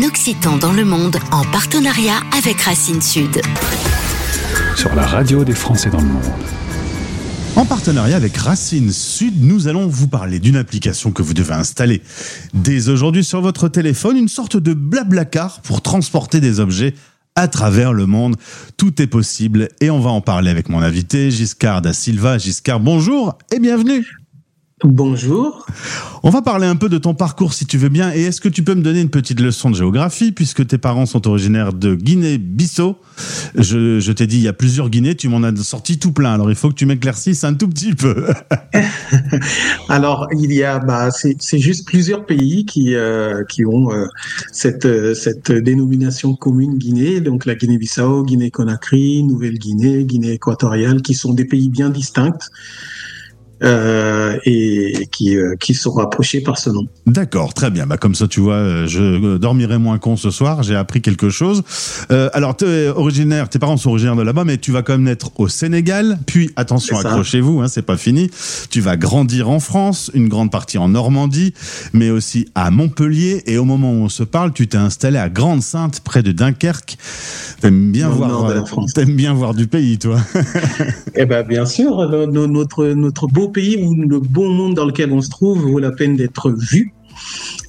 un Occitan dans le monde en partenariat avec Racine Sud. Sur la radio des Français dans le monde. En partenariat avec Racine Sud, nous allons vous parler d'une application que vous devez installer dès aujourd'hui sur votre téléphone, une sorte de blablacar pour transporter des objets à travers le monde. Tout est possible et on va en parler avec mon invité Giscard da Silva. Giscard, bonjour et bienvenue. Bonjour. On va parler un peu de ton parcours si tu veux bien. Et est-ce que tu peux me donner une petite leçon de géographie puisque tes parents sont originaires de Guinée-Bissau? Je, je t'ai dit il y a plusieurs Guinées, tu m'en as sorti tout plein. Alors il faut que tu m'éclaircisses un tout petit peu. Alors il y a, bah, c'est juste plusieurs pays qui euh, qui ont euh, cette euh, cette dénomination commune Guinée. Donc la Guinée-Bissau, Guinée-Conakry, Nouvelle-Guinée, Guinée équatoriale, qui sont des pays bien distincts euh, et qui, euh, qui sont rapprochés par ce nom. D'accord, très bien. Bah, comme ça, tu vois, euh, je dormirai moins con ce soir. J'ai appris quelque chose. Euh, alors, es originaire, tes parents sont originaires de là-bas, mais tu vas quand même naître au Sénégal. Puis, attention, accrochez-vous, hein, c'est pas fini. Tu vas grandir en France, une grande partie en Normandie, mais aussi à Montpellier. Et au moment où on se parle, tu t'es installé à Grande-Sainte, près de Dunkerque. T'aimes bien voir, euh, t'aimes bien voir du pays, toi. eh ben, bien sûr, notre notre beau pays où le bon monde dans lequel on se trouve vaut la peine d'être vu.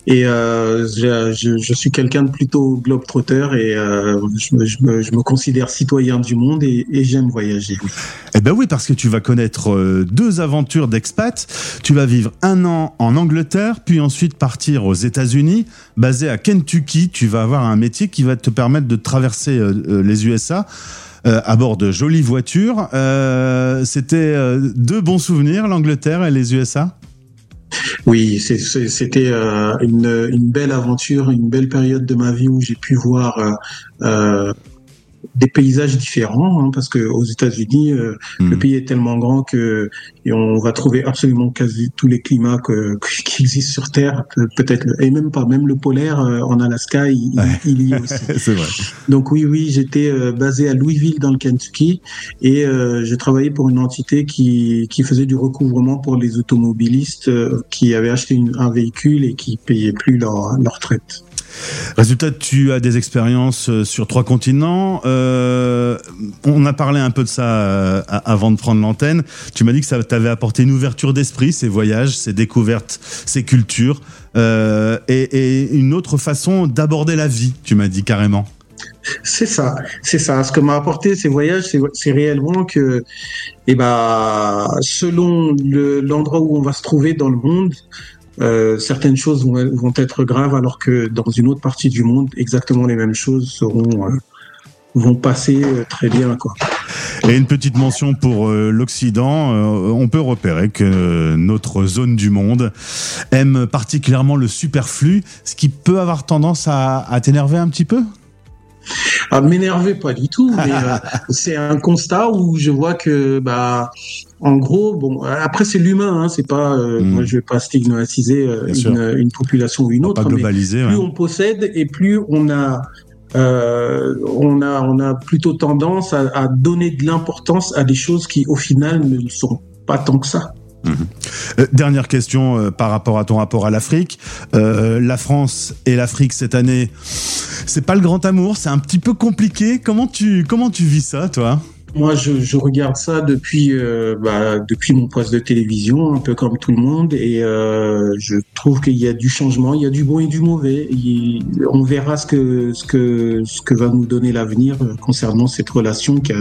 Et euh, je, suis quelqu'un de plutôt globe-trotter et euh, je, me, considère citoyen du monde et, et j'aime voyager. Eh ben oui, parce que tu vas connaître euh, deux aventures d'expat. Tu vas vivre un an en Angleterre, puis ensuite partir aux États-Unis, basé à Kentucky. Tu vas avoir un métier qui va te permettre de traverser les USA. Euh, à bord de jolies voitures. Euh, C'était euh, deux bons souvenirs, l'Angleterre et les USA oui, c'était euh, une, une, belle aventure, une belle période de ma vie où j'ai pu voir euh, des paysages différents, hein, parce que aux États-Unis, euh, mmh. le pays est tellement grand que et on va trouver absolument quasi tous les climats que, qui existent sur Terre, peut-être et même pas, même le polaire euh, en Alaska, il, ouais. il y est aussi. C'est vrai. Donc oui, oui, j'étais euh, basé à Louisville dans le Kentucky et euh, je travaillais pour une entité qui qui faisait du recouvrement pour les automobilistes euh, qui avaient acheté une, un véhicule et qui payaient plus leur leur retraite. Résultat, tu as des expériences euh, sur trois continents. Euh, on a parlé un peu de ça euh, avant de prendre l'antenne. Tu m'as dit que ça t'avait apporté une ouverture d'esprit, ces voyages, ces découvertes, ces cultures, et, une autre façon d'aborder la vie, tu m'as dit carrément. C'est ça, c'est ça. Ce que m'a apporté ces voyages, c'est réellement que, eh ben, selon l'endroit le, où on va se trouver dans le monde, euh, certaines choses vont, être graves alors que dans une autre partie du monde, exactement les mêmes choses seront euh, vont passer euh, très bien. Et une petite mention pour l'Occident, on peut repérer que notre zone du monde aime particulièrement le superflu, ce qui peut avoir tendance à, à t'énerver un petit peu? À m'énerver pas du tout mais euh, c'est un constat où je vois que bah en gros bon après c'est l'humain hein, c'est pas euh, mmh. moi je vais pas stigmatiser euh, une, une, population ou une autre mais plus ouais. on possède et plus on a euh, on a on a plutôt tendance à, à donner de l'importance à des choses qui au final ne sont pas tant que ça Euh, dernière question euh, par rapport à ton rapport à l'Afrique. Euh, la France et l'Afrique cette année, c'est pas le grand amour, c'est un petit peu compliqué. Comment tu comment tu vis ça, toi? Moi, je, je, regarde ça depuis euh, bah, depuis mon poste de télévision, un peu comme tout le monde, et euh, je trouve qu'il y a du changement, il y a du bon et du mauvais. On verra ce que ce que ce que va nous donner l'avenir concernant cette relation qui,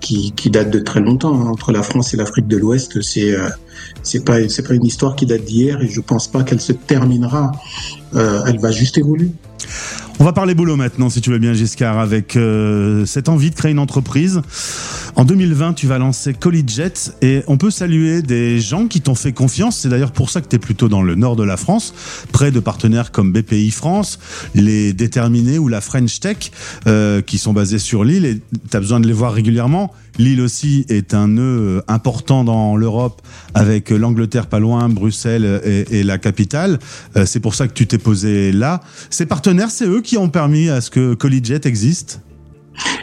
qui, qui date de très longtemps hein, entre la France et l'Afrique de l'Ouest. C'est euh, c'est pas c'est pas une histoire qui date d'hier, et je pense pas qu'elle se terminera. Euh, elle va juste évoluer. On va parler boulot maintenant, si tu veux bien, Giscard, avec euh, cette envie de créer une entreprise. En 2020, tu vas lancer Collegiate et on peut saluer des gens qui t'ont fait confiance. C'est d'ailleurs pour ça que tu es plutôt dans le nord de la France, près de partenaires comme BPI France, les Déterminés ou la French Tech, euh, qui sont basés sur l'île et tu as besoin de les voir régulièrement. L'île aussi est un nœud important dans l'Europe avec l'Angleterre pas loin, Bruxelles et, et la capitale. Euh, c'est pour ça que tu t'es posé là. Ces partenaires, c'est eux qui ont permis à ce que Collegiate existe?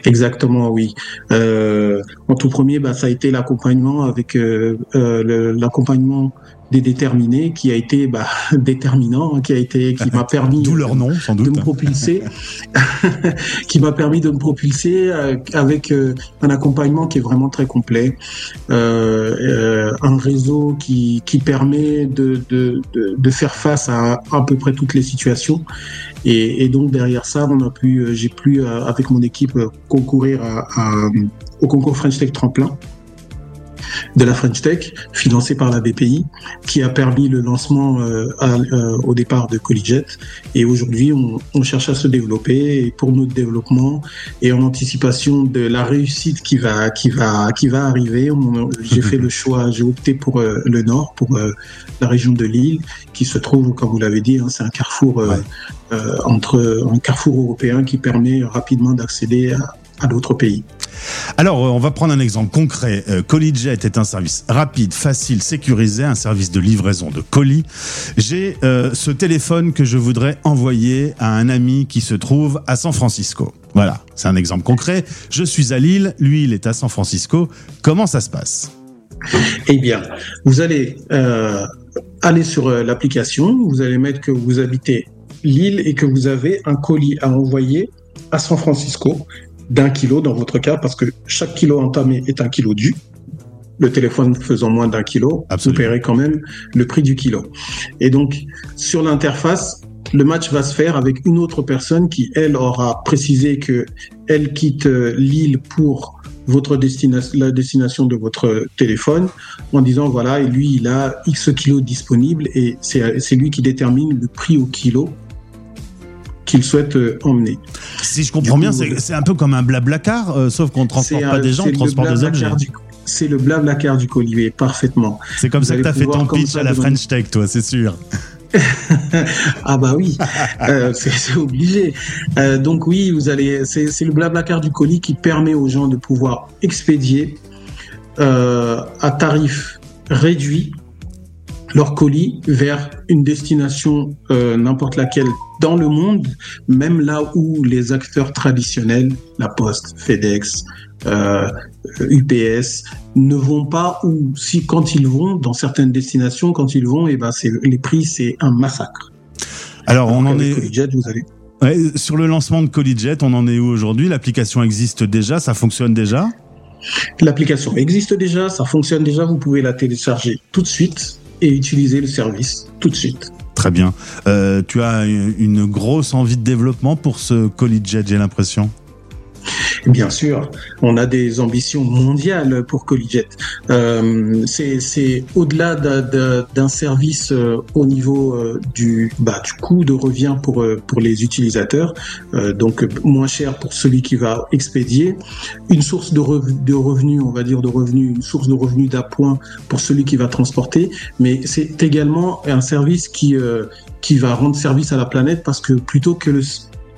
Exactement, oui. Euh, en tout premier, bah, ça a été l'accompagnement avec euh, euh, l'accompagnement des déterminés qui a été bah, déterminant, hein, qui a été, qui m'a permis D'où leur nom, sans doute. de me propulser, qui m'a permis de me propulser euh, avec euh, un accompagnement qui est vraiment très complet, euh, un réseau qui, qui permet de, de, de, faire face à à peu près toutes les situations. Et, et donc derrière ça, on a pu, j'ai pu avec mon équipe concourir à, à- au concours French Tech Tremplin de la French Tech, financé par la BPI, qui a permis le lancement euh, à- euh, au départ de Colliget. Et aujourd'hui, on, on cherche à se développer. Et pour notre développement et en anticipation de la réussite qui va, qui va, qui va arriver, j'ai fait le choix, j'ai opté pour euh, le Nord, pour la région de Lille, qui se trouve, comme vous l'avez dit, hein, c'est un carrefour Ouais. entre un carrefour européen qui permet rapidement d'accéder à, à d'autres pays. Alors, euh, on va prendre un exemple concret. Euh, ColliJet est un service rapide, facile, sécurisé, un service de livraison de colis. J'ai euh, ce téléphone que je voudrais envoyer à un ami qui se trouve à San Francisco. Voilà, c'est un exemple concret. Je suis à Lille, lui, il est à San Francisco. Comment ça se passe? Eh bien, vous allez aller sur l'application, vous allez mettre que vous habitez Lille et que vous avez un colis à envoyer à San Francisco d'un kilo dans votre cas, parce que chaque kilo entamé est un kilo dû. Le téléphone faisant moins d'un kilo, Absolument. vous paierez quand même le prix du kilo. Et donc, sur l'interface, le match va se faire avec une autre personne qui, elle, aura précisé que elle quitte euh, Lille pour votre destination, la destination de votre téléphone, en disant voilà, et lui, il a X kilos disponibles et c'est c'est lui qui détermine le prix au kilo qu'il souhaite euh, emmener. Si je comprends bien, coup, c'est un peu comme un blablacar, euh, sauf qu'on ne transporte pas un- des gens, on transporte des objets. C'est le blablacar du collier, parfaitement. C'est comme Vous ça que tu as fait ton pitch à la French Tech, toi, c'est sûr. Ah bah oui, euh, c'est obligé. Euh, donc oui, vous allez, c'est c'est le blablacar du colis qui permet aux gens de pouvoir expédier euh, à tarif réduit leur colis vers une destination euh, n'importe laquelle dans le monde, même là où les acteurs traditionnels, la Poste, FedEx, euh, UPS, ne vont pas ou si quand ils vont dans certaines destinations, quand ils vont, et ben c'est les prix c'est un massacre. Alors, on en est. Vous. Ouais, sur le lancement de ColliJet, on en est où aujourd'hui? L'application existe déjà, ça fonctionne déjà? L'application existe déjà, ça fonctionne déjà, vous pouvez la télécharger tout de suite et utiliser le service tout de suite. Très bien. Euh, tu as une grosse envie de développement pour ce ColliJet, j'ai l'impression? Bien sûr, on a des ambitions mondiales pour Collijet. Euh, c'est au-delà d'un- service euh, au niveau euh, du, bah, du coût de revient pour, euh, pour les utilisateurs, euh, donc moins cher pour celui qui va expédier, une source de, de revenus, on va dire de revenus, une source de revenus d'appoint pour celui qui va transporter, mais c'est également un service qui, euh, qui va rendre service à la planète parce que plutôt que le,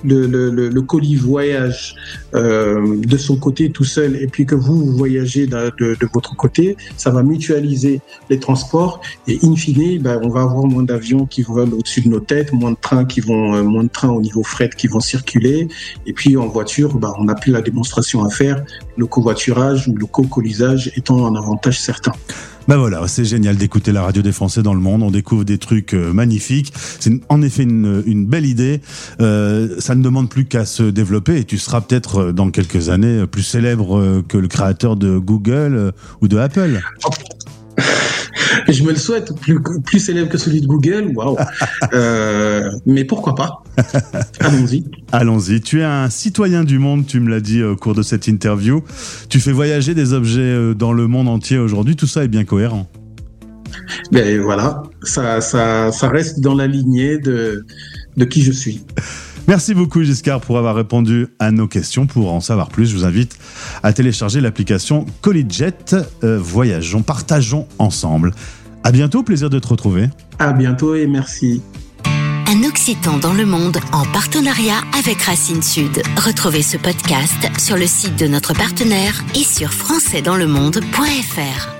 le, le, le- colis voyage euh, de son côté tout seul et puis que vous, vous voyagez de, de, de votre côté, ça va mutualiser les transports et in fine, ben, on va avoir moins d'avions qui volent au-dessus de nos têtes, moins de trains qui vont, euh, moins de trains au niveau fret qui vont circuler et puis en voiture, ben, on n'a plus la démonstration à faire, le covoiturage ou le co-colisage étant un avantage certain. Ben voilà, c'est génial d'écouter la radio des Français dans le monde. On découvre des trucs euh, magnifiques. C'est en effet une, une belle idée. Euh, ça ne demande plus qu'à se développer et tu seras peut-être euh, dans quelques années plus célèbre euh, que le créateur de Google ou de Apple. Je me le souhaite, plus, plus célèbre que celui de Google, waouh. Euh, mais pourquoi pas? Allons-y. Allons-y. Tu es un citoyen du monde, tu me l'as dit au cours de cette interview. Tu fais voyager des objets euh, dans le monde entier aujourd'hui. Tout ça est bien cohérent. Ben voilà, ça, ça, ça reste dans la lignée de, de qui je suis. Merci beaucoup Giscard pour avoir répondu à nos questions. Pour en savoir plus, je vous invite à télécharger l'application ColliJet. Euh, voyageons, partageons ensemble. À bientôt, plaisir de te retrouver. À bientôt et merci. Un Occitan dans le monde en partenariat avec Racine Sud. Retrouvez ce podcast sur le site de notre partenaire et sur françaisdanslemonde.fr.